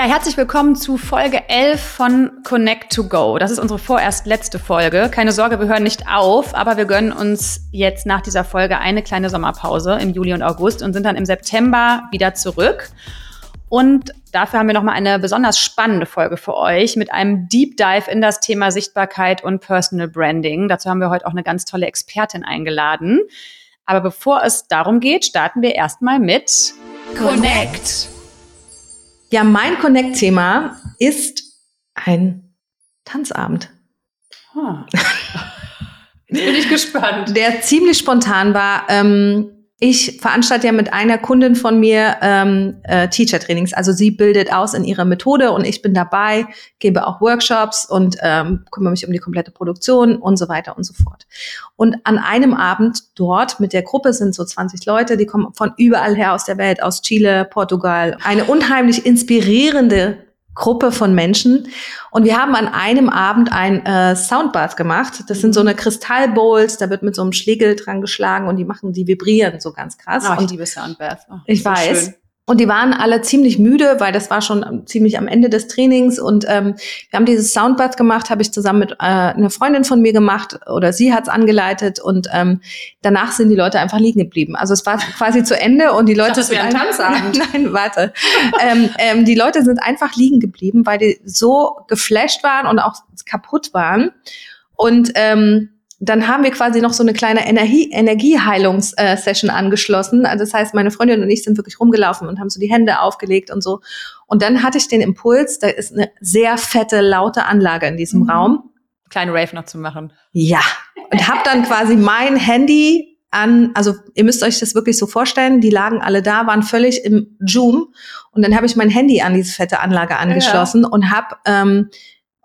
Ja, herzlich willkommen zu Folge 11 von Connect to Go. Das ist unsere vorerst letzte Folge. Keine Sorge, wir hören nicht auf, aber wir gönnen uns jetzt nach dieser Folge eine kleine Sommerpause im Juli und August und sind dann im September wieder zurück. Und dafür haben wir nochmal eine besonders spannende Folge für euch mit einem Deep Dive in das Thema Sichtbarkeit und Personal Branding. Dazu haben wir heute auch eine ganz tolle Expertin eingeladen. Aber bevor es darum geht, starten wir erstmal mit Connect. Ja, mein Connect-Thema ist ein Tanzabend. Ah. Jetzt bin ich gespannt. Der ziemlich spontan war. Ähm, ich veranstalte ja mit einer Kundin von mir ähm, äh, Teacher-Trainings. Also sie bildet aus in ihrer Methode und ich bin dabei, gebe auch Workshops und ähm, kümmere mich um die komplette Produktion und so weiter und so fort. Und an einem Abend dort mit der Gruppe sind so 20 Leute, die kommen von überall her aus der Welt, aus Chile, Portugal. Eine unheimlich inspirierende Gruppe von Menschen. Und wir haben an einem Abend ein äh, Soundbath gemacht. Das sind so eine Kristallbowls, da wird mit so einem Schlegel dran geschlagen und die machen, die vibrieren so ganz krass. Oh, ich und liebe Soundbath. Oh, ich weiß. Schön. Und die waren alle ziemlich müde, weil das war schon ziemlich am Ende des Trainings. Und ähm, wir haben dieses Soundbad gemacht, habe ich zusammen mit äh, einer Freundin von mir gemacht oder sie hat's angeleitet. Und ähm, danach sind die Leute einfach liegen geblieben. Also es war quasi zu Ende und die Leute sind ein Tanzabend. Nein, nein, warte. ähm, ähm, die Leute sind einfach liegen geblieben, weil die so geflasht waren und auch kaputt waren. Und ähm, dann haben wir quasi noch so eine kleine Energie Energieheilungssession angeschlossen. Also das heißt, meine Freundin und ich sind wirklich rumgelaufen und haben so die Hände aufgelegt und so. Und dann hatte ich den Impuls, da ist eine sehr fette, laute Anlage in diesem mhm. Raum. Kleine Rave noch zu machen. Ja. Und habe dann quasi mein Handy an, also ihr müsst euch das wirklich so vorstellen, die lagen alle da, waren völlig im Zoom. Und dann habe ich mein Handy an diese fette Anlage angeschlossen ja. und habe ähm,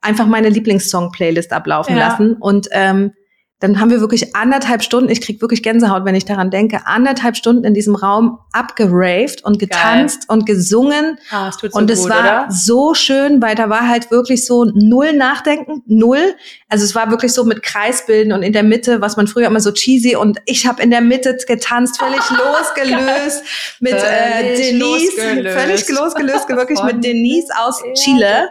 einfach meine Lieblingssong-Playlist ablaufen ja. lassen. Und ähm, dann haben wir wirklich anderthalb Stunden, ich krieg wirklich Gänsehaut, wenn ich daran denke, anderthalb Stunden in diesem Raum abgeraved und getanzt Geil. und gesungen. Ah, es tut so und es gut, war oder? so schön, weil da war halt wirklich so null Nachdenken, null. Also es war wirklich so mit Kreisbilden und in der Mitte, was man früher immer so cheesy und ich habe in der Mitte getanzt, völlig losgelöst mit äh, Denise, losgelöst. völlig losgelöst, wirklich mit Denise aus Chile.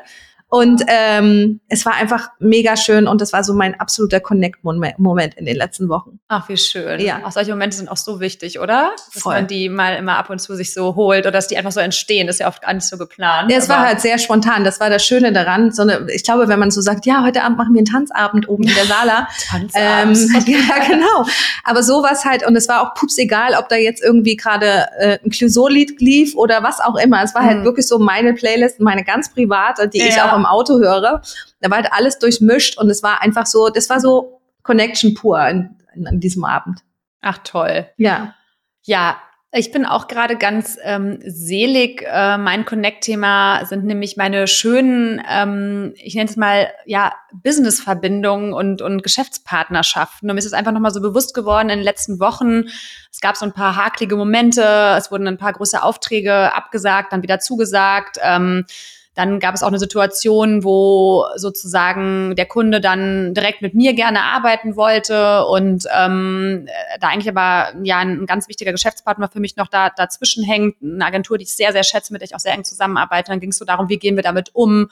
Und ähm, es war einfach mega schön und das war so mein absoluter Connect-Moment in den letzten Wochen. Ach, wie schön. Ja. Auch solche Momente sind auch so wichtig, oder? Dass Voll. man die mal immer ab und zu sich so holt oder dass die einfach so entstehen. Das ist ja oft gar nicht so geplant. Ja, es war halt sehr spontan. Das war das Schöne daran. So eine, ich glaube, wenn man so sagt, ja, heute Abend machen wir einen Tanzabend oben in der Sala. Tanzabend. Ähm, ja, genau. Aber sowas halt, und es war auch pups egal, ob da jetzt irgendwie gerade äh, ein Clouseau-Lied lief oder was auch immer. Es war halt mhm. wirklich so meine Playlist, meine ganz private, die ja. ich auch im Auto höre. Da war halt alles durchmischt und es war einfach so, das war so Connection pur an diesem Abend. Ach toll. Ja. Ja, ich bin auch gerade ganz ähm, selig. Äh, mein Connect-Thema sind nämlich meine schönen, ähm, ich nenne es mal, ja, Business-Verbindungen und, und Geschäftspartnerschaften. Und mir ist es einfach nochmal so bewusst geworden in den letzten Wochen. Es gab so ein paar haklige Momente, es wurden ein paar große Aufträge abgesagt, dann wieder zugesagt. Ähm, dann gab es auch eine Situation, wo sozusagen der Kunde dann direkt mit mir gerne arbeiten wollte und ähm, da eigentlich aber ja ein ganz wichtiger Geschäftspartner für mich noch da dazwischen hängt, eine Agentur, die ich sehr, sehr schätze, mit der ich auch sehr eng zusammenarbeite. Dann ging es so darum, wie gehen wir damit um?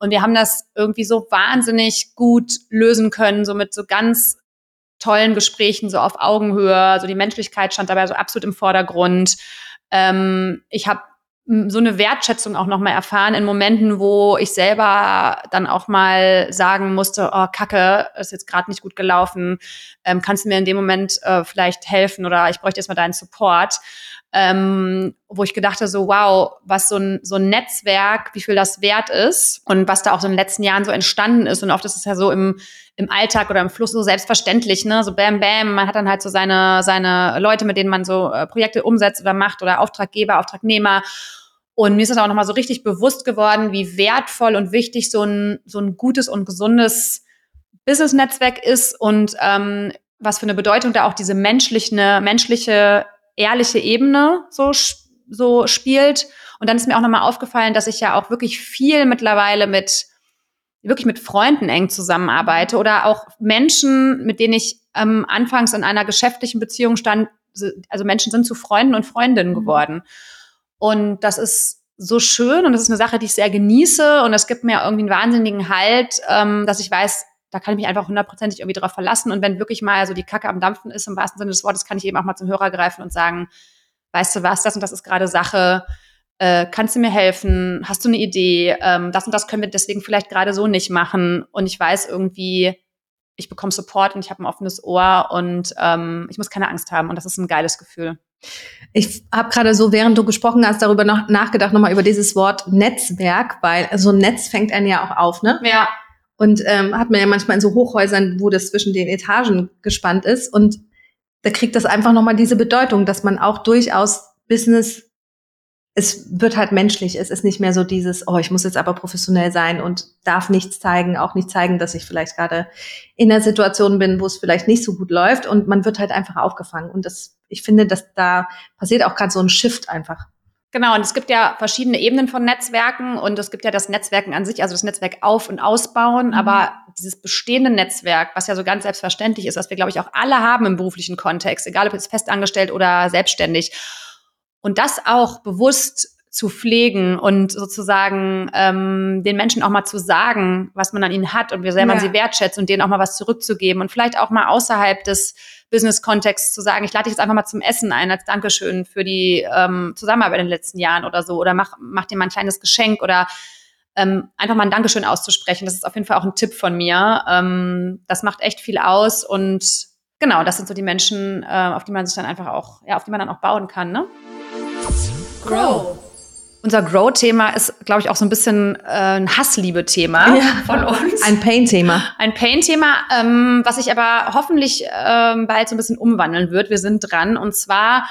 Und wir haben das irgendwie so wahnsinnig gut lösen können, so mit so ganz tollen Gesprächen, so auf Augenhöhe. So die Menschlichkeit stand dabei so absolut im Vordergrund. Ähm, ich habe so eine Wertschätzung auch nochmal erfahren in Momenten, wo ich selber dann auch mal sagen musste, oh Kacke, ist jetzt gerade nicht gut gelaufen, ähm, kannst du mir in dem Moment äh, vielleicht helfen oder ich bräuchte erstmal deinen Support. Ähm, wo ich gedachte so, wow, was so ein, so ein Netzwerk, wie viel das wert ist und was da auch so in den letzten Jahren so entstanden ist. Und oft ist es ja so im, im Alltag oder im Fluss so selbstverständlich, ne? So bam, bam, man hat dann halt so seine, seine Leute, mit denen man so äh, Projekte umsetzt oder macht oder Auftraggeber, Auftragnehmer. Und mir ist das auch nochmal so richtig bewusst geworden, wie wertvoll und wichtig so ein, so ein gutes und gesundes Business-Netzwerk ist und ähm, was für eine Bedeutung da auch diese menschliche, menschliche, ehrliche Ebene so, so spielt. Und dann ist mir auch nochmal aufgefallen, dass ich ja auch wirklich viel mittlerweile mit wirklich mit Freunden eng zusammenarbeite oder auch Menschen, mit denen ich ähm, anfangs in einer geschäftlichen Beziehung stand. Also Menschen sind zu Freunden und Freundinnen mhm. geworden. Und das ist so schön und das ist eine Sache, die ich sehr genieße und es gibt mir irgendwie einen wahnsinnigen Halt, ähm, dass ich weiß, da kann ich mich einfach hundertprozentig irgendwie drauf verlassen. Und wenn wirklich mal so die Kacke am Dampfen ist, im wahrsten Sinne des Wortes, kann ich eben auch mal zum Hörer greifen und sagen, weißt du was, das und das ist gerade Sache, äh, kannst du mir helfen? Hast du eine Idee? Ähm, das und das können wir deswegen vielleicht gerade so nicht machen. Und ich weiß irgendwie, ich bekomme Support und ich habe ein offenes Ohr und ähm, ich muss keine Angst haben. Und das ist ein geiles Gefühl. Ich habe gerade so, während du gesprochen hast, darüber noch nachgedacht, nochmal über dieses Wort Netzwerk, weil so ein Netz fängt einen ja auch auf, ne? Ja. Und ähm, hat man ja manchmal in so Hochhäusern, wo das zwischen den Etagen gespannt ist. Und da kriegt das einfach nochmal diese Bedeutung, dass man auch durchaus Business, es wird halt menschlich. Es ist nicht mehr so dieses, oh, ich muss jetzt aber professionell sein und darf nichts zeigen, auch nicht zeigen, dass ich vielleicht gerade in einer Situation bin, wo es vielleicht nicht so gut läuft. Und man wird halt einfach aufgefangen. Und das, ich finde, dass da passiert auch gerade so ein Shift einfach. Genau, und es gibt ja verschiedene Ebenen von Netzwerken und es gibt ja das Netzwerken an sich, also das Netzwerk auf- und ausbauen, mhm. aber dieses bestehende Netzwerk, was ja so ganz selbstverständlich ist, was wir, glaube ich, auch alle haben im beruflichen Kontext, egal ob jetzt festangestellt oder selbstständig. Und das auch bewusst zu pflegen und sozusagen ähm, den Menschen auch mal zu sagen, was man an ihnen hat und wie sehr man ja. sie wertschätzt und denen auch mal was zurückzugeben und vielleicht auch mal außerhalb des Business-Kontext zu sagen, ich lade dich jetzt einfach mal zum Essen ein als Dankeschön für die ähm, Zusammenarbeit in den letzten Jahren oder so oder mach, mach dir mal ein kleines Geschenk oder ähm, einfach mal ein Dankeschön auszusprechen. Das ist auf jeden Fall auch ein Tipp von mir. Ähm, das macht echt viel aus und genau, das sind so die Menschen, äh, auf die man sich dann einfach auch, ja, auf die man dann auch bauen kann. Ne? Grow. Unser Grow-Thema ist, glaube ich, auch so ein bisschen äh, ein Hassliebe-Thema ja. von uns. Ein Pain-Thema. Ein Pain-Thema, ähm, was sich aber hoffentlich ähm, bald so ein bisschen umwandeln wird. Wir sind dran. Und zwar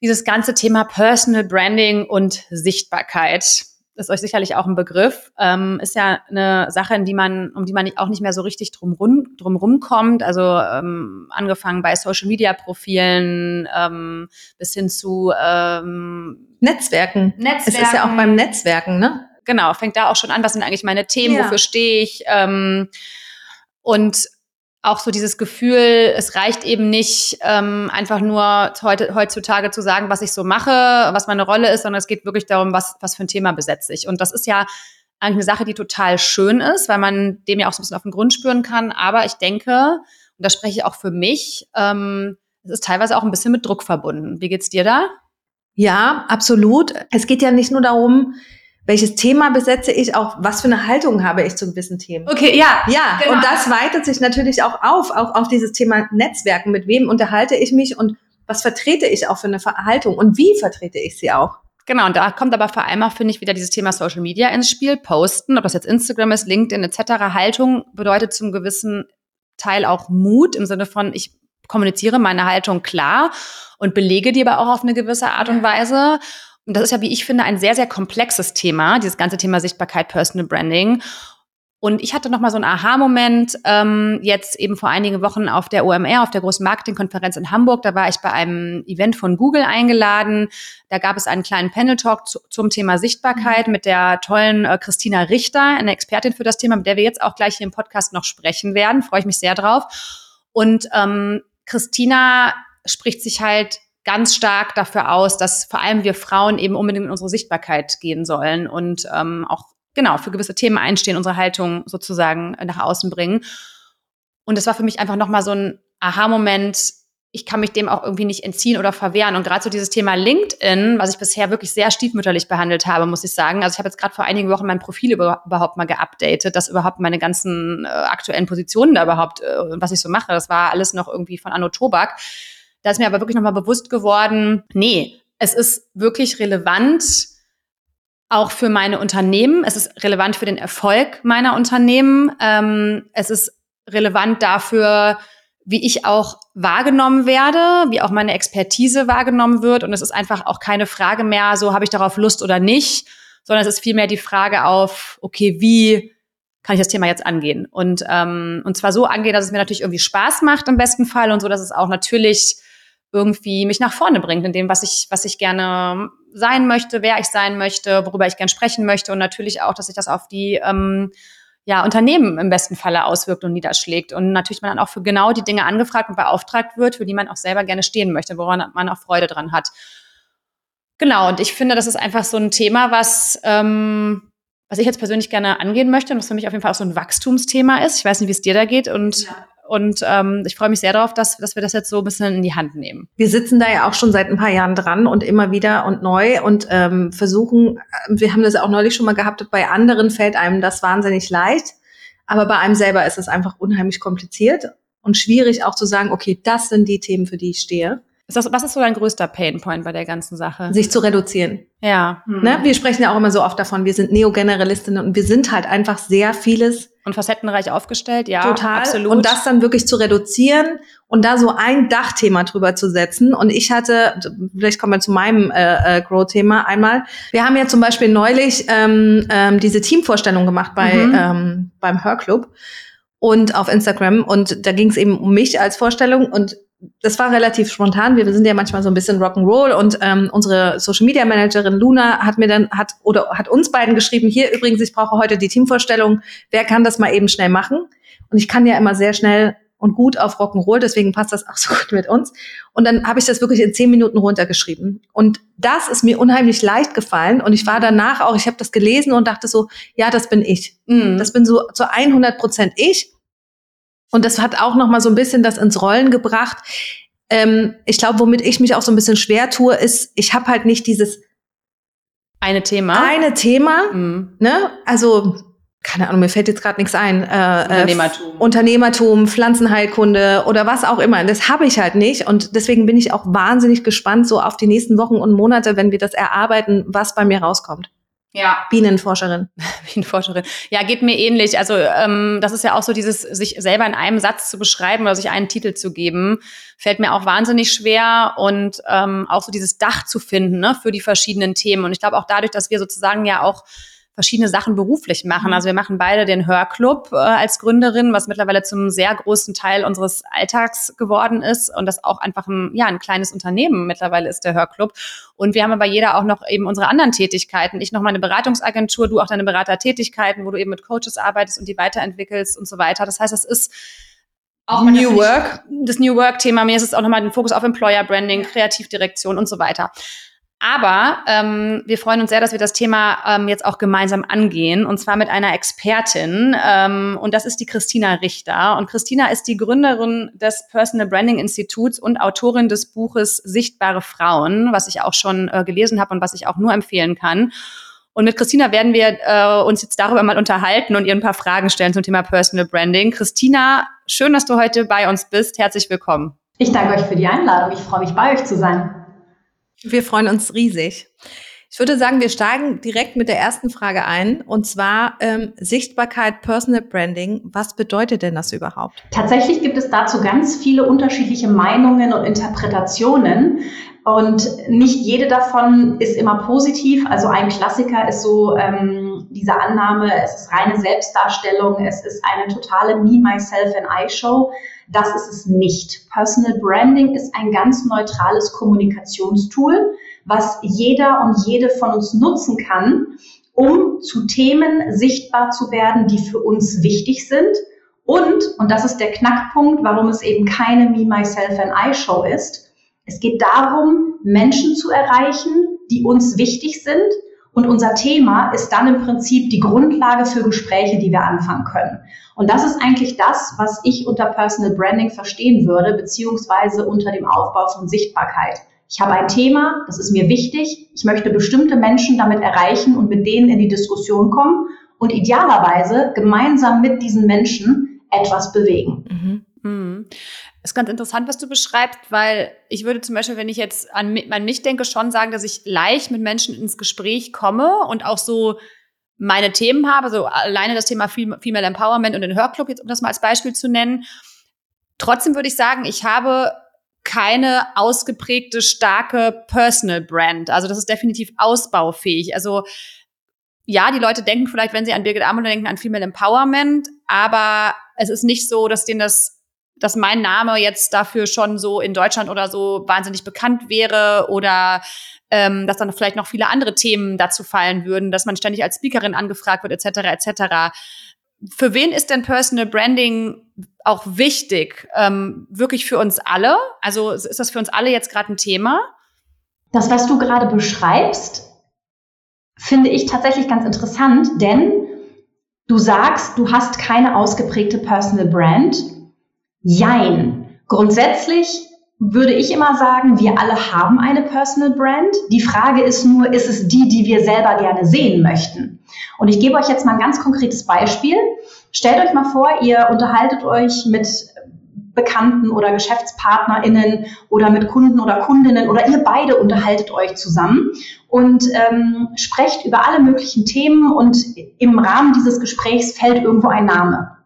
dieses ganze Thema Personal Branding und Sichtbarkeit ist euch sicherlich auch ein Begriff, ähm, ist ja eine Sache, in die man, um die man auch nicht mehr so richtig drum, rum, drum rumkommt. Also ähm, angefangen bei Social Media Profilen ähm, bis hin zu ähm, Netzwerken. Netzwerken. Es ist ja auch beim Netzwerken, ne? Genau, fängt da auch schon an, was sind eigentlich meine Themen, ja. wofür stehe ich? Ähm, und auch so dieses Gefühl, es reicht eben nicht ähm, einfach nur heute, heutzutage zu sagen, was ich so mache, was meine Rolle ist, sondern es geht wirklich darum, was, was für ein Thema besetze ich. Und das ist ja eigentlich eine Sache, die total schön ist, weil man dem ja auch so ein bisschen auf den Grund spüren kann. Aber ich denke, und da spreche ich auch für mich, ähm, es ist teilweise auch ein bisschen mit Druck verbunden. Wie geht's dir da? Ja, absolut. Es geht ja nicht nur darum, welches Thema besetze ich, auch was für eine Haltung habe ich zu gewissen Themen. Okay, ja. Ja, genau. und das weitet sich natürlich auch auf, auch auf dieses Thema Netzwerken. Mit wem unterhalte ich mich und was vertrete ich auch für eine Haltung und wie vertrete ich sie auch? Genau, und da kommt aber vor allem auch, finde ich, wieder dieses Thema Social Media ins Spiel. Posten, ob das jetzt Instagram ist, LinkedIn etc. Haltung bedeutet zum gewissen Teil auch Mut im Sinne von, ich kommuniziere meine Haltung klar und belege die aber auch auf eine gewisse Art und Weise. Und das ist ja, wie ich finde, ein sehr, sehr komplexes Thema, dieses ganze Thema Sichtbarkeit, Personal Branding. Und ich hatte noch mal so einen Aha-Moment ähm, jetzt eben vor einigen Wochen auf der OMR, auf der großen Marketingkonferenz in Hamburg. Da war ich bei einem Event von Google eingeladen. Da gab es einen kleinen Panel-Talk zu, zum Thema Sichtbarkeit mit der tollen äh, Christina Richter, eine Expertin für das Thema, mit der wir jetzt auch gleich hier im Podcast noch sprechen werden. Freue ich mich sehr drauf. Und ähm, Christina spricht sich halt ganz stark dafür aus, dass vor allem wir Frauen eben unbedingt in unsere Sichtbarkeit gehen sollen und ähm, auch genau für gewisse Themen einstehen, unsere Haltung sozusagen nach außen bringen. Und das war für mich einfach nochmal so ein Aha-Moment. Ich kann mich dem auch irgendwie nicht entziehen oder verwehren. Und gerade so dieses Thema LinkedIn, was ich bisher wirklich sehr stiefmütterlich behandelt habe, muss ich sagen. Also ich habe jetzt gerade vor einigen Wochen mein Profil über, überhaupt mal geupdatet, dass überhaupt meine ganzen äh, aktuellen Positionen da überhaupt, äh, was ich so mache, das war alles noch irgendwie von Anno Tobak. Da ist mir aber wirklich nochmal bewusst geworden, nee, es ist wirklich relevant, auch für meine Unternehmen. Es ist relevant für den Erfolg meiner Unternehmen. Ähm, es ist relevant dafür, wie ich auch wahrgenommen werde, wie auch meine Expertise wahrgenommen wird. Und es ist einfach auch keine Frage mehr, so habe ich darauf Lust oder nicht, sondern es ist vielmehr die Frage auf, okay, wie kann ich das Thema jetzt angehen? Und, ähm, und zwar so angehen, dass es mir natürlich irgendwie Spaß macht im besten Fall und so, dass es auch natürlich irgendwie mich nach vorne bringt in dem, was ich, was ich gerne sein möchte, wer ich sein möchte, worüber ich gerne sprechen möchte und natürlich auch, dass sich das auf die ähm, ja, Unternehmen im besten Falle auswirkt und niederschlägt. Und natürlich man dann auch für genau die Dinge angefragt und beauftragt wird, für die man auch selber gerne stehen möchte, woran man auch Freude dran hat. Genau, und ich finde, das ist einfach so ein Thema, was, ähm, was ich jetzt persönlich gerne angehen möchte und was für mich auf jeden Fall auch so ein Wachstumsthema ist. Ich weiß nicht, wie es dir da geht und ja. Und ähm, ich freue mich sehr darauf, dass, dass wir das jetzt so ein bisschen in die Hand nehmen. Wir sitzen da ja auch schon seit ein paar Jahren dran und immer wieder und neu und ähm, versuchen, äh, wir haben das auch neulich schon mal gehabt, bei anderen fällt einem das wahnsinnig leicht, aber bei einem selber ist es einfach unheimlich kompliziert und schwierig auch zu sagen, okay, das sind die Themen, für die ich stehe. Ist das, was ist so dein größter Painpoint bei der ganzen Sache? Sich zu reduzieren. Ja. Mhm. Ne? Wir sprechen ja auch immer so oft davon, wir sind Neogeneralistinnen und wir sind halt einfach sehr vieles. Und facettenreich aufgestellt, ja. Total. Absolut. Und das dann wirklich zu reduzieren und da so ein Dachthema drüber zu setzen. Und ich hatte, vielleicht kommen wir zu meinem äh, äh, Grow-Thema einmal. Wir haben ja zum Beispiel neulich ähm, ähm, diese Teamvorstellung gemacht bei mhm. ähm, beim Hörclub und auf Instagram. Und da ging es eben um mich als Vorstellung und das war relativ spontan. Wir sind ja manchmal so ein bisschen Rock'n'Roll und ähm, unsere Social Media Managerin Luna hat mir dann hat oder hat uns beiden geschrieben: Hier übrigens, ich brauche heute die Teamvorstellung. Wer kann das mal eben schnell machen? Und ich kann ja immer sehr schnell und gut auf Rock'n'Roll, deswegen passt das auch so gut mit uns. Und dann habe ich das wirklich in zehn Minuten runtergeschrieben. Und das ist mir unheimlich leicht gefallen. Und ich war danach auch, ich habe das gelesen und dachte so, ja, das bin ich. Mhm. Das bin so zu 100 Prozent ich. Und das hat auch noch mal so ein bisschen das ins Rollen gebracht. Ähm, ich glaube, womit ich mich auch so ein bisschen schwer tue, ist, ich habe halt nicht dieses eine Thema. Eine Thema. Mhm. Ne? Also keine Ahnung, mir fällt jetzt gerade nichts ein. Äh, äh Unternehmertum. Äh, Unternehmertum, Pflanzenheilkunde oder was auch immer. Das habe ich halt nicht. Und deswegen bin ich auch wahnsinnig gespannt so auf die nächsten Wochen und Monate, wenn wir das erarbeiten, was bei mir rauskommt. Ja. Bienenforscherin. Bienenforscherin. Ja, geht mir ähnlich. Also ähm, das ist ja auch so dieses, sich selber in einem Satz zu beschreiben oder sich einen Titel zu geben, fällt mir auch wahnsinnig schwer und ähm, auch so dieses Dach zu finden ne, für die verschiedenen Themen. Und ich glaube auch dadurch, dass wir sozusagen ja auch verschiedene Sachen beruflich machen. Mhm. Also wir machen beide den Hörclub äh, als Gründerin, was mittlerweile zum sehr großen Teil unseres Alltags geworden ist und das auch einfach ein, ja, ein kleines Unternehmen mittlerweile ist der Hörclub. Und wir haben aber jeder auch noch eben unsere anderen Tätigkeiten. Ich noch meine Beratungsagentur, du auch deine Beratertätigkeiten, wo du eben mit Coaches arbeitest und die weiterentwickelst und so weiter. Das heißt, es ist auch New Work. Das New Work-Thema. Mir ist es auch nochmal den Fokus auf Employer Branding, Kreativdirektion und so weiter. Aber ähm, wir freuen uns sehr, dass wir das Thema ähm, jetzt auch gemeinsam angehen und zwar mit einer Expertin ähm, und das ist die Christina Richter. Und Christina ist die Gründerin des Personal Branding Instituts und Autorin des Buches Sichtbare Frauen, was ich auch schon äh, gelesen habe und was ich auch nur empfehlen kann. Und mit Christina werden wir äh, uns jetzt darüber mal unterhalten und ihr ein paar Fragen stellen zum Thema Personal Branding. Christina, schön, dass du heute bei uns bist. Herzlich willkommen. Ich danke euch für die Einladung. Ich freue mich, bei euch zu sein. Wir freuen uns riesig. Ich würde sagen, wir steigen direkt mit der ersten Frage ein, und zwar ähm, Sichtbarkeit, Personal Branding. Was bedeutet denn das überhaupt? Tatsächlich gibt es dazu ganz viele unterschiedliche Meinungen und Interpretationen. Und nicht jede davon ist immer positiv. Also ein Klassiker ist so ähm, diese Annahme, es ist reine Selbstdarstellung, es ist eine totale Me, Myself and I Show. Das ist es nicht. Personal Branding ist ein ganz neutrales Kommunikationstool, was jeder und jede von uns nutzen kann, um zu Themen sichtbar zu werden, die für uns wichtig sind. Und, und das ist der Knackpunkt, warum es eben keine Me, Myself and I Show ist, es geht darum, Menschen zu erreichen, die uns wichtig sind. Und unser Thema ist dann im Prinzip die Grundlage für Gespräche, die wir anfangen können. Und das ist eigentlich das, was ich unter Personal Branding verstehen würde, beziehungsweise unter dem Aufbau von Sichtbarkeit. Ich habe ein Thema, das ist mir wichtig. Ich möchte bestimmte Menschen damit erreichen und mit denen in die Diskussion kommen und idealerweise gemeinsam mit diesen Menschen etwas bewegen. Mhm. Mhm. Ist ganz interessant, was du beschreibst, weil ich würde zum Beispiel, wenn ich jetzt an, an mich denke, schon sagen, dass ich leicht mit Menschen ins Gespräch komme und auch so meine Themen habe, so alleine das Thema Female Empowerment und den Hörclub, jetzt um das mal als Beispiel zu nennen. Trotzdem würde ich sagen, ich habe keine ausgeprägte, starke Personal Brand. Also das ist definitiv ausbaufähig. Also ja, die Leute denken vielleicht, wenn sie an Birgit Amuller denken, an Female Empowerment, aber es ist nicht so, dass denen das dass mein Name jetzt dafür schon so in Deutschland oder so wahnsinnig bekannt wäre oder ähm, dass dann vielleicht noch viele andere Themen dazu fallen würden, dass man ständig als Speakerin angefragt wird, etc., etc. Für wen ist denn Personal Branding auch wichtig? Ähm, wirklich für uns alle? Also ist das für uns alle jetzt gerade ein Thema? Das, was du gerade beschreibst, finde ich tatsächlich ganz interessant, denn du sagst, du hast keine ausgeprägte Personal Brand. Jein. Grundsätzlich würde ich immer sagen, wir alle haben eine Personal Brand. Die Frage ist nur, ist es die, die wir selber gerne sehen möchten? Und ich gebe euch jetzt mal ein ganz konkretes Beispiel. Stellt euch mal vor, ihr unterhaltet euch mit Bekannten oder GeschäftspartnerInnen oder mit Kunden oder Kundinnen oder ihr beide unterhaltet euch zusammen und ähm, sprecht über alle möglichen Themen und im Rahmen dieses Gesprächs fällt irgendwo ein Name.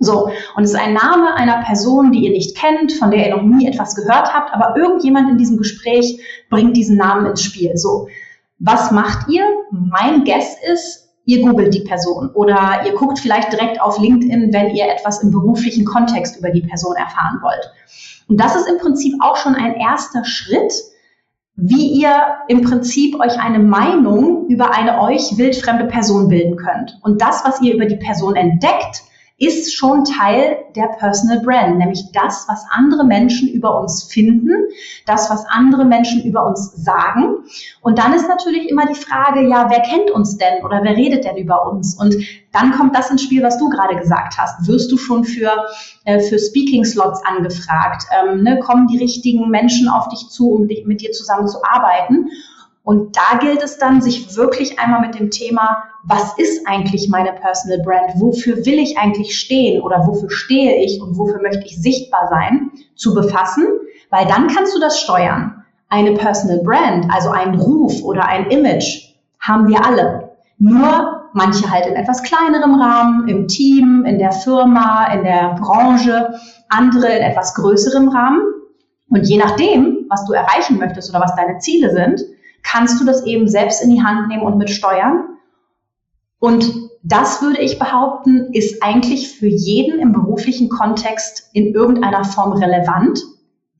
So, und es ist ein Name einer Person, die ihr nicht kennt, von der ihr noch nie etwas gehört habt, aber irgendjemand in diesem Gespräch bringt diesen Namen ins Spiel. So, was macht ihr? Mein Guess ist, ihr googelt die Person oder ihr guckt vielleicht direkt auf LinkedIn, wenn ihr etwas im beruflichen Kontext über die Person erfahren wollt. Und das ist im Prinzip auch schon ein erster Schritt, wie ihr im Prinzip euch eine Meinung über eine euch wildfremde Person bilden könnt. Und das, was ihr über die Person entdeckt, ist schon Teil der Personal Brand, nämlich das, was andere Menschen über uns finden, das, was andere Menschen über uns sagen. Und dann ist natürlich immer die Frage, ja, wer kennt uns denn oder wer redet denn über uns? Und dann kommt das ins Spiel, was du gerade gesagt hast. Wirst du schon für, äh, für Speaking-Slots angefragt? Ähm, ne? Kommen die richtigen Menschen auf dich zu, um dich, mit dir zusammen zu arbeiten? Und da gilt es dann, sich wirklich einmal mit dem Thema, was ist eigentlich meine Personal Brand? Wofür will ich eigentlich stehen oder wofür stehe ich und wofür möchte ich sichtbar sein, zu befassen, weil dann kannst du das steuern. Eine Personal Brand, also ein Ruf oder ein Image, haben wir alle. Nur manche halt in etwas kleinerem Rahmen, im Team, in der Firma, in der Branche, andere in etwas größerem Rahmen. Und je nachdem, was du erreichen möchtest oder was deine Ziele sind, kannst du das eben selbst in die Hand nehmen und mit steuern. Und das würde ich behaupten, ist eigentlich für jeden im beruflichen Kontext in irgendeiner Form relevant,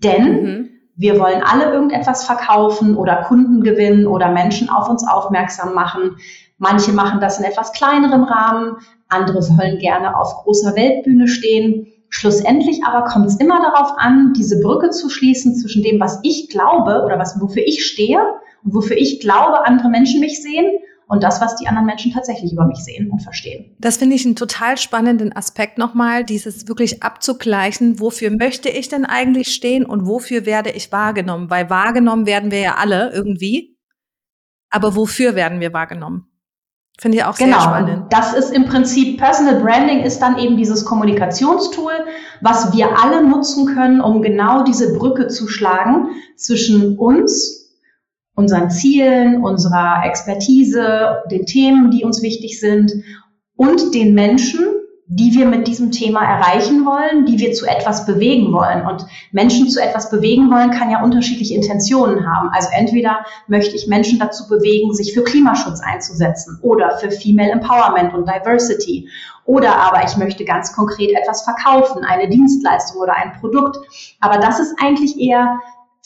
denn mhm. wir wollen alle irgendetwas verkaufen oder Kunden gewinnen oder Menschen auf uns aufmerksam machen. Manche machen das in etwas kleinerem Rahmen, andere wollen gerne auf großer Weltbühne stehen. Schlussendlich aber kommt es immer darauf an, diese Brücke zu schließen zwischen dem, was ich glaube oder was, wofür ich stehe wofür ich glaube, andere Menschen mich sehen und das, was die anderen Menschen tatsächlich über mich sehen und verstehen. Das finde ich einen total spannenden Aspekt nochmal, dieses wirklich abzugleichen, wofür möchte ich denn eigentlich stehen und wofür werde ich wahrgenommen? Weil wahrgenommen werden wir ja alle irgendwie, aber wofür werden wir wahrgenommen? Finde ich auch genau. sehr spannend. Das ist im Prinzip, Personal Branding ist dann eben dieses Kommunikationstool, was wir alle nutzen können, um genau diese Brücke zu schlagen zwischen uns unseren Zielen, unserer Expertise, den Themen, die uns wichtig sind und den Menschen, die wir mit diesem Thema erreichen wollen, die wir zu etwas bewegen wollen. Und Menschen zu etwas bewegen wollen, kann ja unterschiedliche Intentionen haben. Also entweder möchte ich Menschen dazu bewegen, sich für Klimaschutz einzusetzen oder für Female Empowerment und Diversity. Oder aber ich möchte ganz konkret etwas verkaufen, eine Dienstleistung oder ein Produkt. Aber das ist eigentlich eher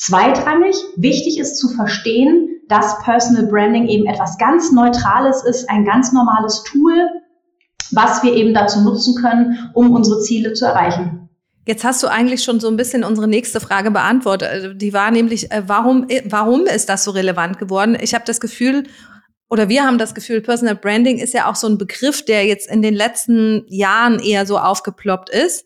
Zweitrangig, wichtig ist zu verstehen, dass Personal Branding eben etwas ganz Neutrales ist, ein ganz normales Tool, was wir eben dazu nutzen können, um unsere Ziele zu erreichen. Jetzt hast du eigentlich schon so ein bisschen unsere nächste Frage beantwortet. Also die war nämlich, äh, warum, äh, warum ist das so relevant geworden? Ich habe das Gefühl, oder wir haben das Gefühl, Personal Branding ist ja auch so ein Begriff, der jetzt in den letzten Jahren eher so aufgeploppt ist.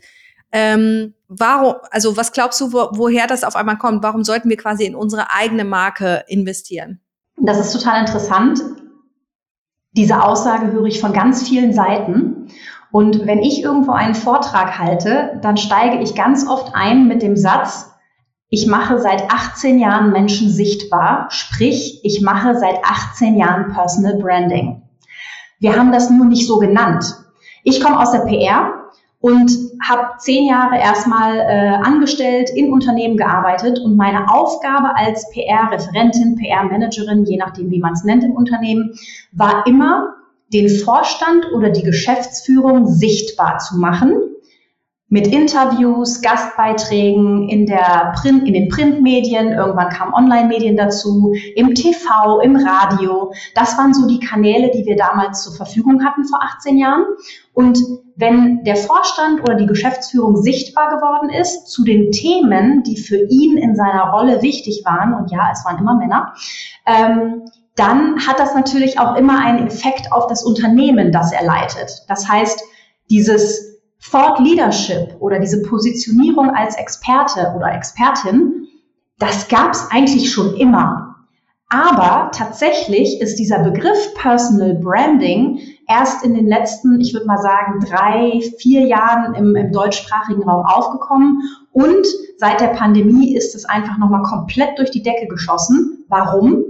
Ähm, warum, also was glaubst du, wo, woher das auf einmal kommt? Warum sollten wir quasi in unsere eigene Marke investieren? Das ist total interessant. Diese Aussage höre ich von ganz vielen Seiten. Und wenn ich irgendwo einen Vortrag halte, dann steige ich ganz oft ein mit dem Satz, ich mache seit 18 Jahren Menschen sichtbar, sprich, ich mache seit 18 Jahren Personal Branding. Wir haben das nur nicht so genannt. Ich komme aus der PR und habe zehn Jahre erstmal äh, angestellt, in Unternehmen gearbeitet und meine Aufgabe als PR-Referentin, PR-Managerin, je nachdem, wie man es nennt im Unternehmen, war immer, den Vorstand oder die Geschäftsführung sichtbar zu machen mit Interviews, Gastbeiträgen in, der Print, in den Printmedien, irgendwann kamen Online-Medien dazu, im TV, im Radio. Das waren so die Kanäle, die wir damals zur Verfügung hatten vor 18 Jahren. Und wenn der Vorstand oder die Geschäftsführung sichtbar geworden ist zu den Themen, die für ihn in seiner Rolle wichtig waren, und ja, es waren immer Männer, ähm, dann hat das natürlich auch immer einen Effekt auf das Unternehmen, das er leitet. Das heißt, dieses Thought Leadership oder diese Positionierung als Experte oder Expertin, das gab es eigentlich schon immer. Aber tatsächlich ist dieser Begriff Personal Branding erst in den letzten, ich würde mal sagen, drei, vier Jahren im, im deutschsprachigen Raum aufgekommen. Und seit der Pandemie ist es einfach nochmal komplett durch die Decke geschossen. Warum?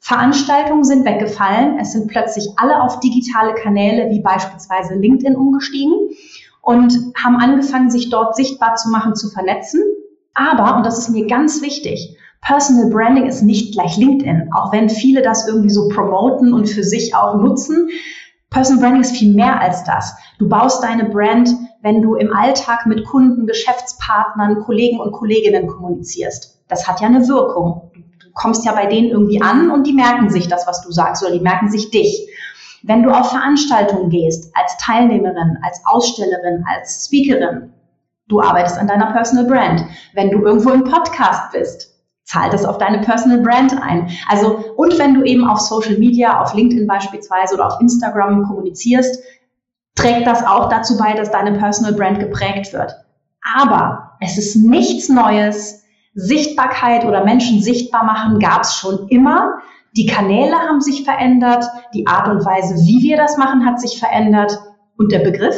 Veranstaltungen sind weggefallen. Es sind plötzlich alle auf digitale Kanäle wie beispielsweise LinkedIn umgestiegen und haben angefangen, sich dort sichtbar zu machen, zu vernetzen. Aber, und das ist mir ganz wichtig, Personal Branding ist nicht gleich LinkedIn, auch wenn viele das irgendwie so promoten und für sich auch nutzen. Personal Branding ist viel mehr als das. Du baust deine Brand, wenn du im Alltag mit Kunden, Geschäftspartnern, Kollegen und Kolleginnen kommunizierst. Das hat ja eine Wirkung. Du kommst ja bei denen irgendwie an und die merken sich das, was du sagst, oder die merken sich dich. Wenn du auf Veranstaltungen gehst, als Teilnehmerin, als Ausstellerin, als Speakerin, du arbeitest an deiner Personal Brand. Wenn du irgendwo im Podcast bist, zahlt das auf deine Personal Brand ein. Also, und wenn du eben auf Social Media, auf LinkedIn beispielsweise oder auf Instagram kommunizierst, trägt das auch dazu bei, dass deine Personal Brand geprägt wird. Aber es ist nichts Neues. Sichtbarkeit oder Menschen sichtbar machen gab es schon immer. Die Kanäle haben sich verändert, die Art und Weise, wie wir das machen, hat sich verändert und der Begriff.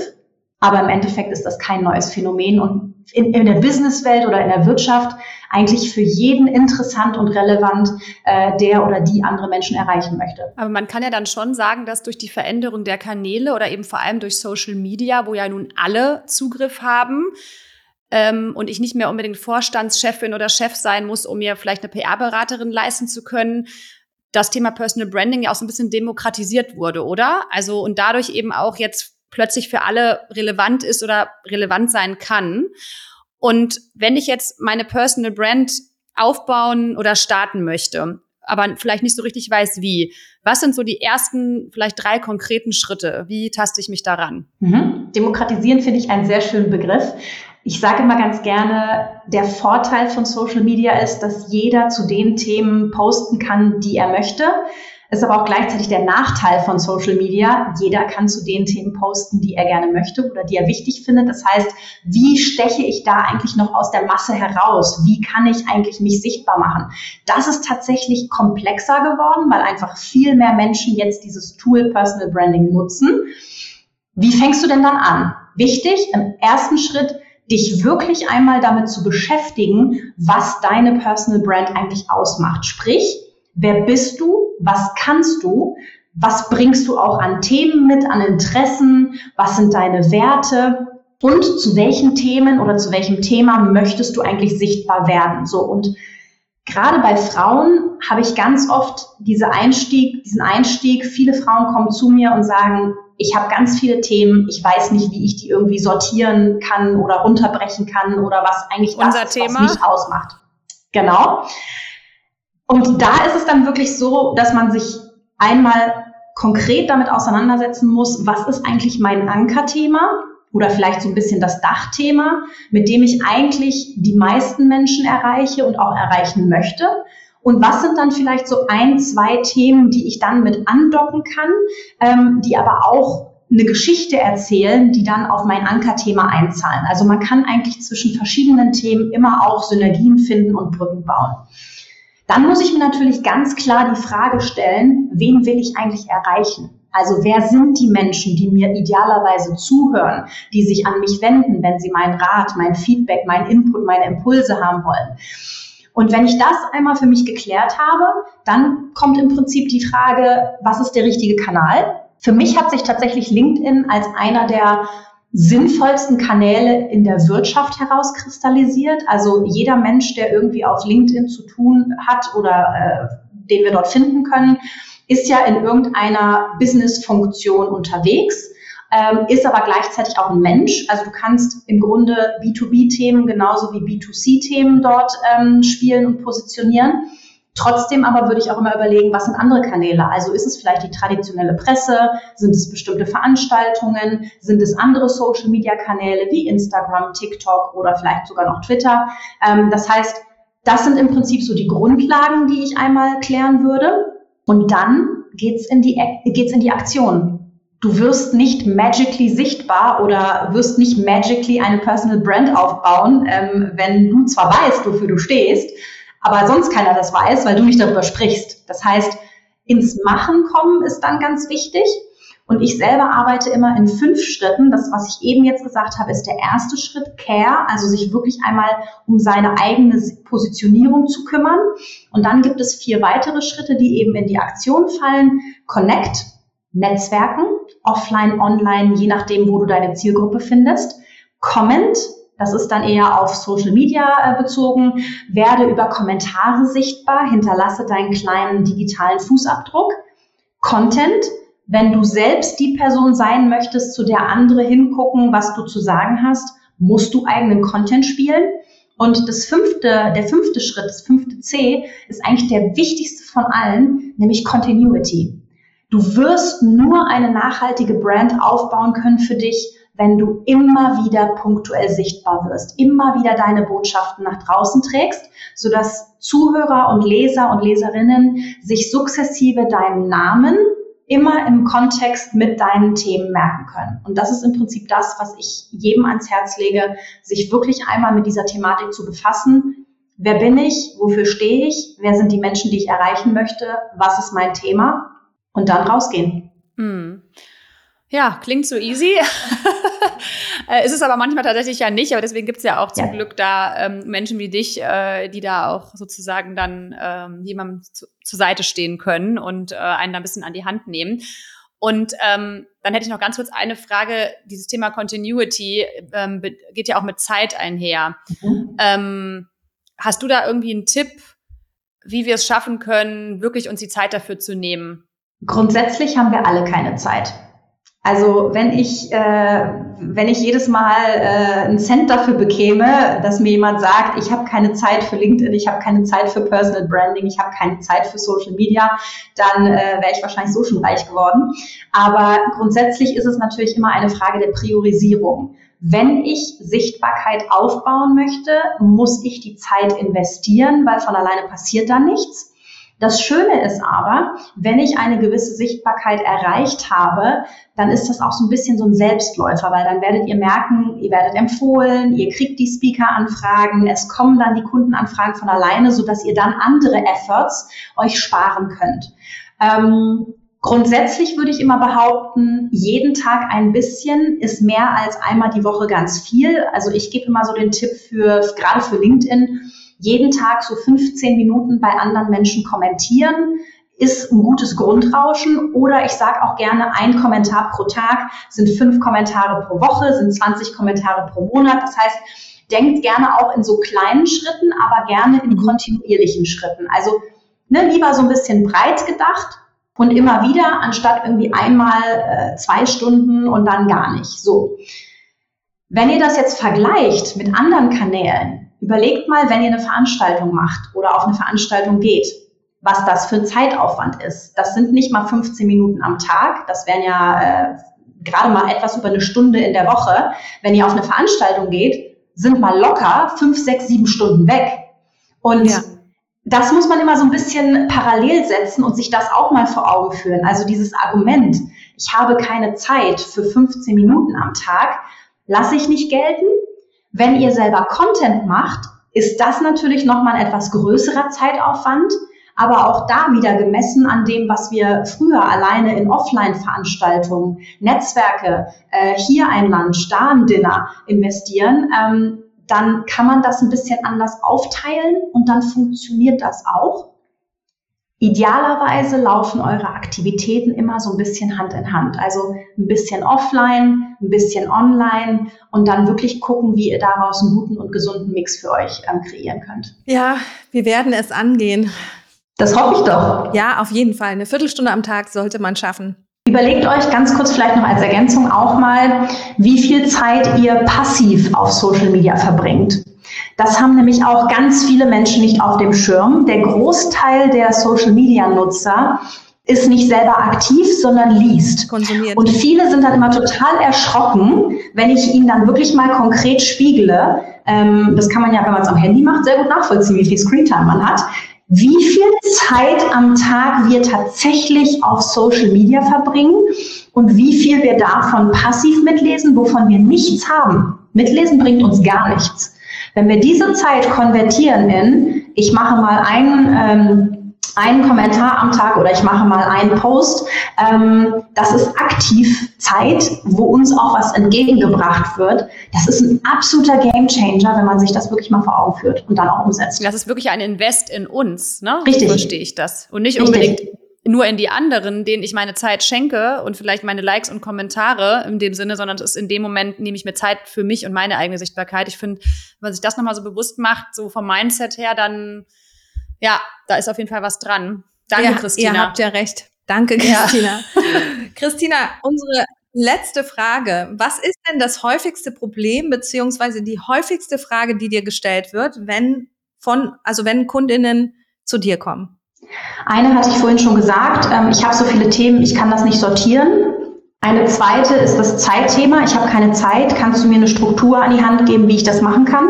Aber im Endeffekt ist das kein neues Phänomen und in, in der Businesswelt oder in der Wirtschaft eigentlich für jeden interessant und relevant, äh, der oder die andere Menschen erreichen möchte. Aber man kann ja dann schon sagen, dass durch die Veränderung der Kanäle oder eben vor allem durch Social Media, wo ja nun alle Zugriff haben, ähm, und ich nicht mehr unbedingt Vorstandschefin oder Chef sein muss, um mir vielleicht eine PR-Beraterin leisten zu können, das Thema Personal Branding ja auch so ein bisschen demokratisiert wurde, oder? Also und dadurch eben auch jetzt plötzlich für alle relevant ist oder relevant sein kann. Und wenn ich jetzt meine Personal Brand aufbauen oder starten möchte, aber vielleicht nicht so richtig weiß, wie. Was sind so die ersten, vielleicht drei konkreten Schritte? Wie taste ich mich daran? Mhm. Demokratisieren finde ich einen sehr schönen Begriff. Ich sage immer ganz gerne, der Vorteil von Social Media ist, dass jeder zu den Themen posten kann, die er möchte. Ist aber auch gleichzeitig der Nachteil von Social Media. Jeder kann zu den Themen posten, die er gerne möchte oder die er wichtig findet. Das heißt, wie steche ich da eigentlich noch aus der Masse heraus? Wie kann ich eigentlich mich sichtbar machen? Das ist tatsächlich komplexer geworden, weil einfach viel mehr Menschen jetzt dieses Tool Personal Branding nutzen. Wie fängst du denn dann an? Wichtig, im ersten Schritt dich wirklich einmal damit zu beschäftigen, was deine Personal Brand eigentlich ausmacht. Sprich, wer bist du? Was kannst du? Was bringst du auch an Themen mit, an Interessen? Was sind deine Werte? Und zu welchen Themen oder zu welchem Thema möchtest du eigentlich sichtbar werden? So und gerade bei Frauen habe ich ganz oft diese Einstieg, diesen Einstieg. Viele Frauen kommen zu mir und sagen, ich habe ganz viele Themen, ich weiß nicht, wie ich die irgendwie sortieren kann oder runterbrechen kann oder was eigentlich Unser das ist, was mich ausmacht. Genau. Und da ist es dann wirklich so, dass man sich einmal konkret damit auseinandersetzen muss, was ist eigentlich mein Ankerthema oder vielleicht so ein bisschen das Dachthema, mit dem ich eigentlich die meisten Menschen erreiche und auch erreichen möchte. Und was sind dann vielleicht so ein, zwei Themen, die ich dann mit andocken kann, ähm, die aber auch eine Geschichte erzählen, die dann auf mein Ankerthema einzahlen. Also man kann eigentlich zwischen verschiedenen Themen immer auch Synergien finden und Brücken bauen. Dann muss ich mir natürlich ganz klar die Frage stellen, wen will ich eigentlich erreichen? Also wer sind die Menschen, die mir idealerweise zuhören, die sich an mich wenden, wenn sie meinen Rat, mein Feedback, mein Input, meine Impulse haben wollen? Und wenn ich das einmal für mich geklärt habe, dann kommt im Prinzip die Frage, was ist der richtige Kanal? Für mich hat sich tatsächlich LinkedIn als einer der sinnvollsten Kanäle in der Wirtschaft herauskristallisiert. Also jeder Mensch, der irgendwie auf LinkedIn zu tun hat oder äh, den wir dort finden können, ist ja in irgendeiner Business-Funktion unterwegs ähm, ist aber gleichzeitig auch ein Mensch. Also du kannst im Grunde B2B-Themen genauso wie B2C-Themen dort ähm, spielen und positionieren. Trotzdem aber würde ich auch immer überlegen, was sind andere Kanäle? Also ist es vielleicht die traditionelle Presse? Sind es bestimmte Veranstaltungen? Sind es andere Social-Media-Kanäle wie Instagram, TikTok oder vielleicht sogar noch Twitter? Ähm, das heißt, das sind im Prinzip so die Grundlagen, die ich einmal klären würde. Und dann geht's in die, geht's in die Aktion. Du wirst nicht magically sichtbar oder wirst nicht magically eine Personal Brand aufbauen, ähm, wenn du zwar weißt, wofür du stehst, aber sonst keiner das weiß, weil du nicht darüber sprichst. Das heißt, ins Machen kommen ist dann ganz wichtig. Und ich selber arbeite immer in fünf Schritten. Das, was ich eben jetzt gesagt habe, ist der erste Schritt, Care, also sich wirklich einmal um seine eigene Positionierung zu kümmern. Und dann gibt es vier weitere Schritte, die eben in die Aktion fallen. Connect, Netzwerken, offline, online, je nachdem, wo du deine Zielgruppe findest. Comment, das ist dann eher auf Social Media äh, bezogen. Werde über Kommentare sichtbar, hinterlasse deinen kleinen digitalen Fußabdruck. Content, wenn du selbst die Person sein möchtest, zu der andere hingucken, was du zu sagen hast, musst du eigenen Content spielen. Und das fünfte, der fünfte Schritt, das fünfte C, ist eigentlich der wichtigste von allen, nämlich Continuity. Du wirst nur eine nachhaltige Brand aufbauen können für dich, wenn du immer wieder punktuell sichtbar wirst, immer wieder deine Botschaften nach draußen trägst, sodass Zuhörer und Leser und Leserinnen sich sukzessive deinen Namen immer im Kontext mit deinen Themen merken können. Und das ist im Prinzip das, was ich jedem ans Herz lege, sich wirklich einmal mit dieser Thematik zu befassen. Wer bin ich? Wofür stehe ich? Wer sind die Menschen, die ich erreichen möchte? Was ist mein Thema? Und dann rausgehen. Hm. Ja, klingt so easy. äh, ist es aber manchmal tatsächlich ja nicht, aber deswegen gibt es ja auch zum. Glück da ähm, Menschen wie dich, äh, die da auch sozusagen dann ähm, jemandem zu, zur Seite stehen können und äh, einen da ein bisschen an die Hand nehmen. Und ähm, dann hätte ich noch ganz kurz eine Frage. Dieses Thema Continuity ähm, geht ja auch mit Zeit einher. Mhm. Ähm, hast du da irgendwie einen Tipp, wie wir es schaffen können, wirklich uns die Zeit dafür zu nehmen? Grundsätzlich haben wir alle keine Zeit. Also wenn ich, äh, wenn ich jedes Mal äh, einen Cent dafür bekäme, dass mir jemand sagt, ich habe keine Zeit für LinkedIn, ich habe keine Zeit für Personal Branding, ich habe keine Zeit für Social Media, dann äh, wäre ich wahrscheinlich so schon reich geworden. Aber grundsätzlich ist es natürlich immer eine Frage der Priorisierung. Wenn ich Sichtbarkeit aufbauen möchte, muss ich die Zeit investieren, weil von alleine passiert dann nichts. Das Schöne ist aber, wenn ich eine gewisse Sichtbarkeit erreicht habe, dann ist das auch so ein bisschen so ein Selbstläufer, weil dann werdet ihr merken, ihr werdet empfohlen, ihr kriegt die Speaker-Anfragen, es kommen dann die Kundenanfragen von alleine, sodass ihr dann andere Efforts euch sparen könnt. Ähm, Grundsätzlich würde ich immer behaupten, jeden Tag ein bisschen ist mehr als einmal die Woche ganz viel. Also ich gebe immer so den Tipp für, gerade für LinkedIn, jeden Tag so 15 Minuten bei anderen Menschen kommentieren ist ein gutes Grundrauschen oder ich sage auch gerne ein Kommentar pro Tag sind fünf Kommentare pro Woche, sind 20 Kommentare pro Monat. Das heißt, denkt gerne auch in so kleinen Schritten, aber gerne in mhm. kontinuierlichen Schritten. Also ne, lieber so ein bisschen breit gedacht und immer wieder, anstatt irgendwie einmal äh, zwei Stunden und dann gar nicht. So. Wenn ihr das jetzt vergleicht mit anderen Kanälen, Überlegt mal, wenn ihr eine Veranstaltung macht oder auf eine Veranstaltung geht, was das für ein Zeitaufwand ist. Das sind nicht mal 15 Minuten am Tag, das wären ja äh, gerade mal etwas über eine Stunde in der Woche. Wenn ihr auf eine Veranstaltung geht, sind mal locker fünf, sechs, sieben Stunden weg. Und ja. das muss man immer so ein bisschen parallel setzen und sich das auch mal vor Augen führen. Also dieses Argument, ich habe keine Zeit für 15 Minuten am Tag, lasse ich nicht gelten, wenn ihr selber Content macht, ist das natürlich nochmal ein etwas größerer Zeitaufwand, aber auch da wieder gemessen an dem, was wir früher alleine in Offline-Veranstaltungen, Netzwerke, äh, hier ein Lunch, da ein Dinner investieren, ähm, dann kann man das ein bisschen anders aufteilen und dann funktioniert das auch. Idealerweise laufen eure Aktivitäten immer so ein bisschen Hand in Hand. Also ein bisschen offline, ein bisschen online und dann wirklich gucken, wie ihr daraus einen guten und gesunden Mix für euch ähm, kreieren könnt. Ja, wir werden es angehen. Das hoffe ich doch. Ja, auf jeden Fall. Eine Viertelstunde am Tag sollte man schaffen. Überlegt euch ganz kurz vielleicht noch als Ergänzung auch mal, wie viel Zeit ihr passiv auf Social Media verbringt. Das haben nämlich auch ganz viele Menschen nicht auf dem Schirm. Der Großteil der Social Media Nutzer ist nicht selber aktiv, sondern liest. Konsumiert. Und viele sind dann immer total erschrocken, wenn ich ihnen dann wirklich mal konkret spiegele. Ähm, das kann man ja, wenn man es am Handy macht, sehr gut nachvollziehen, wie viel Screentime man hat. Wie viel Zeit am Tag wir tatsächlich auf Social Media verbringen und wie viel wir davon passiv mitlesen, wovon wir nichts haben. Mitlesen bringt uns gar nichts. Wenn wir diese Zeit konvertieren in, ich mache mal einen ähm, einen Kommentar am Tag oder ich mache mal einen Post. Ähm, das ist aktiv Zeit, wo uns auch was entgegengebracht wird. Das ist ein absoluter Gamechanger, wenn man sich das wirklich mal vor Augen führt und dann auch umsetzt. Das ist wirklich ein Invest in uns, ne? Richtig. So verstehe ich das. Und nicht unbedingt Richtig. Nur in die anderen, denen ich meine Zeit schenke und vielleicht meine Likes und Kommentare in dem Sinne, sondern es ist in dem Moment nehme ich mir Zeit für mich und meine eigene Sichtbarkeit. Ich finde, wenn man sich das nochmal so bewusst macht, so vom Mindset her, dann ja, da ist auf jeden Fall was dran. Danke, ja, Christina. Ihr habt ja recht. Danke, Christina. Ja. Christina, unsere letzte Frage. Was ist denn das häufigste Problem, beziehungsweise die häufigste Frage, die dir gestellt wird, wenn von, also wenn Kundinnen zu dir kommen? Eine hatte ich vorhin schon gesagt. Ähm, ich habe so viele Themen, ich kann das nicht sortieren. Eine zweite ist das Zeitthema. Ich habe keine Zeit. Kannst du mir eine Struktur an die Hand geben, wie ich das machen kann?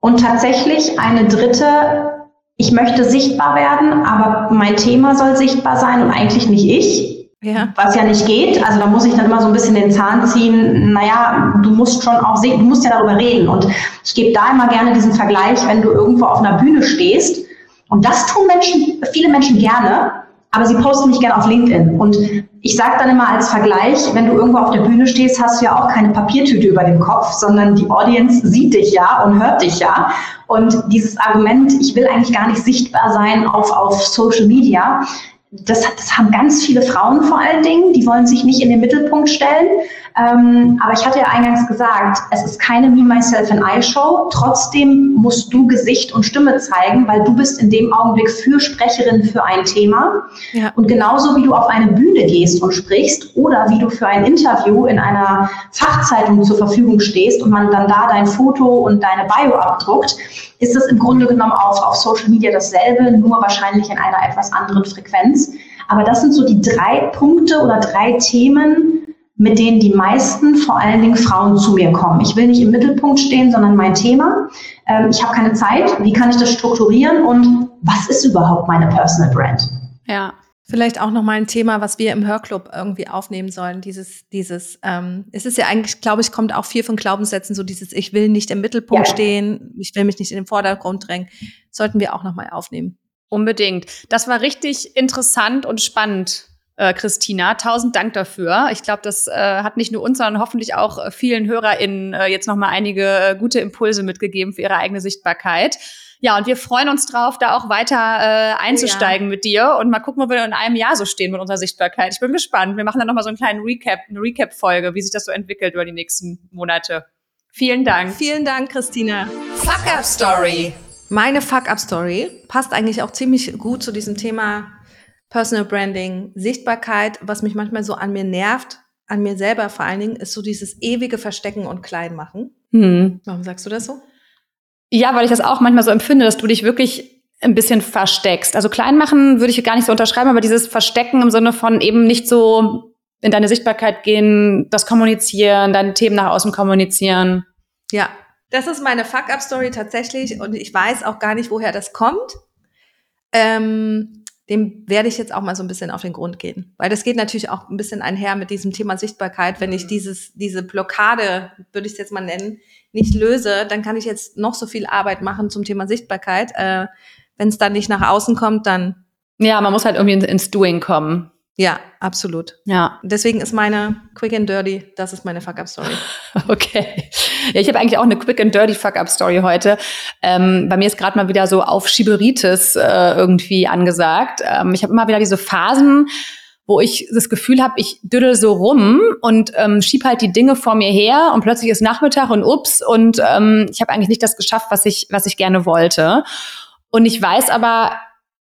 Und tatsächlich eine dritte ich möchte sichtbar werden, aber mein Thema soll sichtbar sein und eigentlich nicht ich. Ja. Was ja nicht geht. Also da muss ich dann immer so ein bisschen den Zahn ziehen. Naja, du musst schon auch sehen, du musst ja darüber reden. Und ich gebe da immer gerne diesen Vergleich, wenn du irgendwo auf einer Bühne stehst. Und das tun Menschen, viele Menschen gerne, aber sie posten nicht gerne auf LinkedIn. Und ich sage dann immer als Vergleich, wenn du irgendwo auf der Bühne stehst, hast du ja auch keine Papiertüte über dem Kopf, sondern die Audience sieht dich ja und hört dich ja. Und dieses Argument, ich will eigentlich gar nicht sichtbar sein auf, auf Social Media, das, das haben ganz viele Frauen vor allen Dingen, die wollen sich nicht in den Mittelpunkt stellen. Ähm, aber ich hatte ja eingangs gesagt, es ist keine Me, Myself and I Show. Trotzdem musst du Gesicht und Stimme zeigen, weil du bist in dem Augenblick Fürsprecherin für ein Thema. Ja. Und genauso wie du auf eine Bühne gehst und sprichst oder wie du für ein Interview in einer Fachzeitung zur Verfügung stehst und man dann da dein Foto und deine Bio abdruckt, ist es im Grunde genommen auch auf Social Media dasselbe, nur wahrscheinlich in einer etwas anderen Frequenz. Aber das sind so die drei Punkte oder drei Themen, mit denen die meisten, vor allen Dingen Frauen, zu mir kommen. Ich will nicht im Mittelpunkt stehen, sondern mein Thema. Ähm, ich habe keine Zeit. Wie kann ich das strukturieren? Und was ist überhaupt meine Personal Brand? Ja. Vielleicht auch noch mal ein Thema, was wir im Hörclub irgendwie aufnehmen sollen. Dieses, dieses, ähm, es ist ja eigentlich, glaube ich, kommt auch viel von Glaubenssätzen, so dieses, ich will nicht im Mittelpunkt ja. stehen, ich will mich nicht in den Vordergrund drängen, sollten wir auch noch mal aufnehmen. Unbedingt. Das war richtig interessant und spannend, äh, Christina. Tausend Dank dafür. Ich glaube, das äh, hat nicht nur uns, sondern hoffentlich auch äh, vielen HörerInnen äh, jetzt nochmal einige äh, gute Impulse mitgegeben für ihre eigene Sichtbarkeit. Ja, und wir freuen uns drauf, da auch weiter äh, einzusteigen oh, ja. mit dir und mal gucken, wo wir in einem Jahr so stehen mit unserer Sichtbarkeit. Ich bin gespannt. Wir machen dann nochmal so einen kleinen Recap, eine Recap-Folge, wie sich das so entwickelt über die nächsten Monate. Vielen Dank. Vielen Dank, Christina. Fuck Up Story. Meine Fuck Up Story passt eigentlich auch ziemlich gut zu diesem Thema Personal Branding, Sichtbarkeit, was mich manchmal so an mir nervt, an mir selber vor allen Dingen, ist so dieses ewige Verstecken und Kleinmachen. Hm. Warum sagst du das so? Ja, weil ich das auch manchmal so empfinde, dass du dich wirklich ein bisschen versteckst. Also klein machen würde ich gar nicht so unterschreiben, aber dieses Verstecken im Sinne von eben nicht so in deine Sichtbarkeit gehen, das kommunizieren, deine Themen nach außen kommunizieren. Ja, das ist meine Fuck-up-Story tatsächlich und ich weiß auch gar nicht, woher das kommt. Ähm, dem werde ich jetzt auch mal so ein bisschen auf den Grund gehen. Weil das geht natürlich auch ein bisschen einher mit diesem Thema Sichtbarkeit. Wenn ich mhm. dieses, diese Blockade, würde ich es jetzt mal nennen, nicht löse, dann kann ich jetzt noch so viel Arbeit machen zum Thema Sichtbarkeit. Äh, Wenn es dann nicht nach außen kommt, dann. Ja, man muss halt irgendwie ins Doing kommen. Ja, absolut. Ja. Deswegen ist meine Quick and Dirty, das ist meine Fuck-Up-Story. Okay. Ja, ich habe eigentlich auch eine Quick and Dirty Fuck-Up-Story heute. Ähm, bei mir ist gerade mal wieder so auf Schieberitis äh, irgendwie angesagt. Ähm, ich habe immer wieder diese Phasen, wo ich das Gefühl habe, ich düdel so rum und ähm, schieb halt die Dinge vor mir her und plötzlich ist Nachmittag und ups und ähm, ich habe eigentlich nicht das geschafft, was ich, was ich gerne wollte. Und ich weiß aber,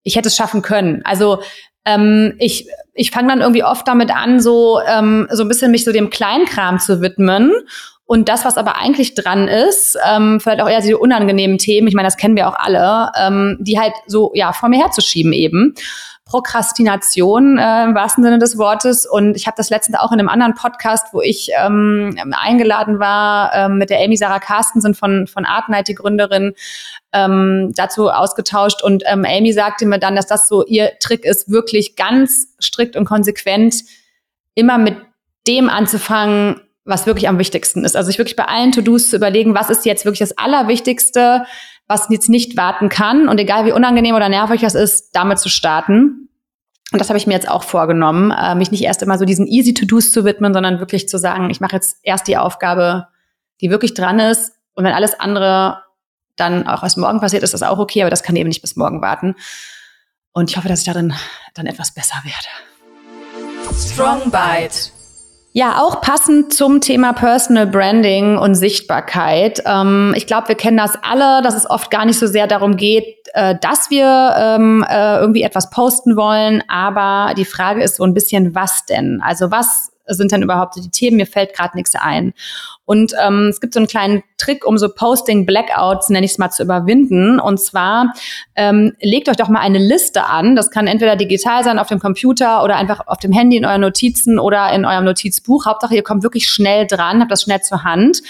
ich hätte es schaffen können. Also ähm, ich, ich fange dann irgendwie oft damit an, so, ähm, so ein bisschen mich so dem Kleinkram zu widmen. Und das, was aber eigentlich dran ist, ähm, vielleicht auch eher die unangenehmen Themen, ich meine, das kennen wir auch alle, ähm, die halt so ja vor mir herzuschieben eben. Prokrastination äh, im wahrsten Sinne des Wortes. Und ich habe das letztens auch in einem anderen Podcast, wo ich ähm, eingeladen war, ähm, mit der Amy Sarah Carstensen von, von Artnight, die Gründerin, ähm, dazu ausgetauscht. Und ähm, Amy sagte mir dann, dass das so ihr Trick ist, wirklich ganz strikt und konsequent immer mit dem anzufangen, was wirklich am wichtigsten ist. Also sich wirklich bei allen To-Dos zu überlegen, was ist jetzt wirklich das Allerwichtigste, was jetzt nicht warten kann und egal wie unangenehm oder nervig das ist, damit zu starten. Und das habe ich mir jetzt auch vorgenommen, äh, mich nicht erst immer so diesen easy To-Dos zu widmen, sondern wirklich zu sagen, ich mache jetzt erst die Aufgabe, die wirklich dran ist. Und wenn alles andere dann auch erst morgen passiert, ist das auch okay, aber das kann eben nicht bis morgen warten. Und ich hoffe, dass ich darin dann etwas besser werde. Strong Bite. Ja, auch passend zum Thema Personal Branding und Sichtbarkeit. Ähm, ich glaube, wir kennen das alle, dass es oft gar nicht so sehr darum geht, äh, dass wir ähm, äh, irgendwie etwas posten wollen, aber die Frage ist so ein bisschen, was denn? Also was sind denn überhaupt die Themen? Mir fällt gerade nichts ein. Und ähm, es gibt so einen kleinen Trick, um so Posting-Blackouts, nenne ich es mal, zu überwinden. Und zwar ähm, legt euch doch mal eine Liste an. Das kann entweder digital sein auf dem Computer oder einfach auf dem Handy in euren Notizen oder in eurem Notizbuch. Hauptsache, ihr kommt wirklich schnell dran, habt das schnell zur Hand.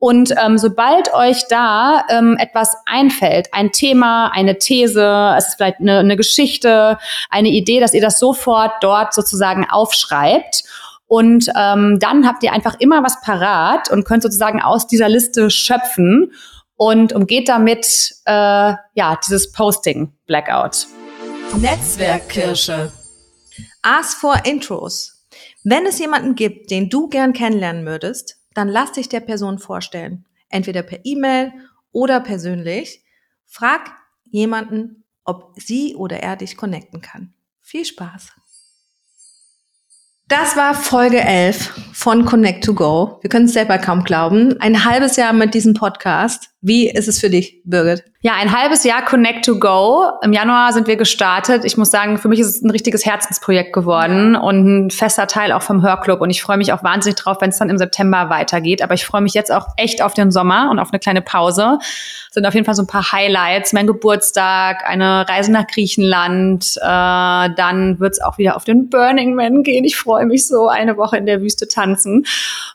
Und ähm, sobald euch da ähm, etwas einfällt, ein Thema, eine These, es ist vielleicht eine, eine Geschichte, eine Idee, dass ihr das sofort dort sozusagen aufschreibt und ähm, dann habt ihr einfach immer was parat und könnt sozusagen aus dieser Liste schöpfen und umgeht damit äh, ja dieses Posting Blackout. Netzwerkkirsche. Ask for Intros. Wenn es jemanden gibt, den du gern kennenlernen würdest, dann lass dich der Person vorstellen. Entweder per E-Mail oder persönlich. Frag jemanden, ob sie oder er dich connecten kann. Viel Spaß! Das war Folge 11 von Connect to Go. Wir können es selber kaum glauben. Ein halbes Jahr mit diesem Podcast. Wie ist es für dich, Birgit? Ja, ein halbes Jahr Connect to Go. Im Januar sind wir gestartet. Ich muss sagen, für mich ist es ein richtiges Herzensprojekt geworden und ein fester Teil auch vom Hörclub. Und ich freue mich auch wahnsinnig drauf, wenn es dann im September weitergeht. Aber ich freue mich jetzt auch echt auf den Sommer und auf eine kleine Pause. Das sind auf jeden Fall so ein paar Highlights. Mein Geburtstag, eine Reise nach Griechenland. Äh, dann wird es auch wieder auf den Burning Man gehen. Ich freue mich so, eine Woche in der Wüste tanzen.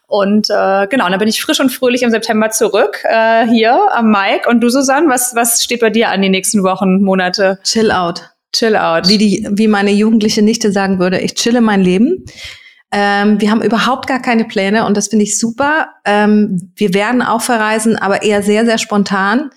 Und äh, genau, dann bin ich frisch und fröhlich im September zurück äh, hier am Mike. Und du, Susanne, was, was steht bei dir an die nächsten Wochen, Monate? Chill out. Chill out. Wie, die, wie meine jugendliche Nichte sagen würde, ich chille mein Leben. Ähm, wir haben überhaupt gar keine Pläne und das finde ich super. Ähm, wir werden auch verreisen, aber eher sehr, sehr spontan.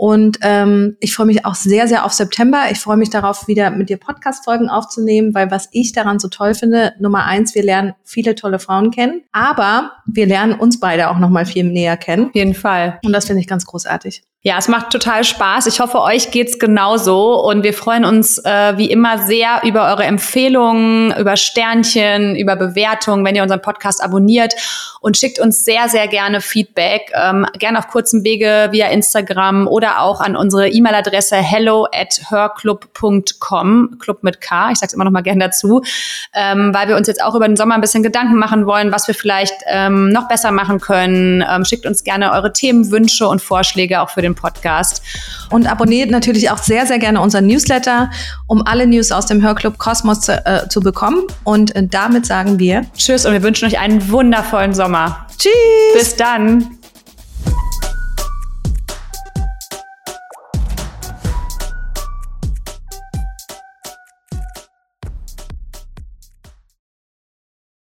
Und ähm, ich freue mich auch sehr, sehr auf September. Ich freue mich darauf, wieder mit dir Podcast-Folgen aufzunehmen, weil was ich daran so toll finde, Nummer eins, wir lernen viele tolle Frauen kennen, aber wir lernen uns beide auch noch mal viel näher kennen. Auf jeden Fall. Und das finde ich ganz großartig. Ja, es macht total Spaß. Ich hoffe, euch geht's genauso. Und wir freuen uns äh, wie immer sehr über eure Empfehlungen, über Sternchen, über Bewertungen, wenn ihr unseren Podcast abonniert und schickt uns sehr, sehr gerne Feedback. Ähm, gerne auf kurzem Wege via Instagram oder auch an unsere E-Mail-Adresse hello at herclub.com, Club mit K. Ich sage immer noch mal gerne dazu, ähm, weil wir uns jetzt auch über den Sommer ein bisschen Gedanken machen wollen, was wir vielleicht ähm, noch besser machen können. Ähm, schickt uns gerne eure Themenwünsche und Vorschläge auch für den den Podcast. Und abonniert natürlich auch sehr, sehr gerne unseren Newsletter, um alle News aus dem Hörclub Kosmos zu, äh, zu bekommen. Und äh, damit sagen wir Tschüss und wir wünschen euch einen wundervollen Sommer. Tschüss. Bis dann.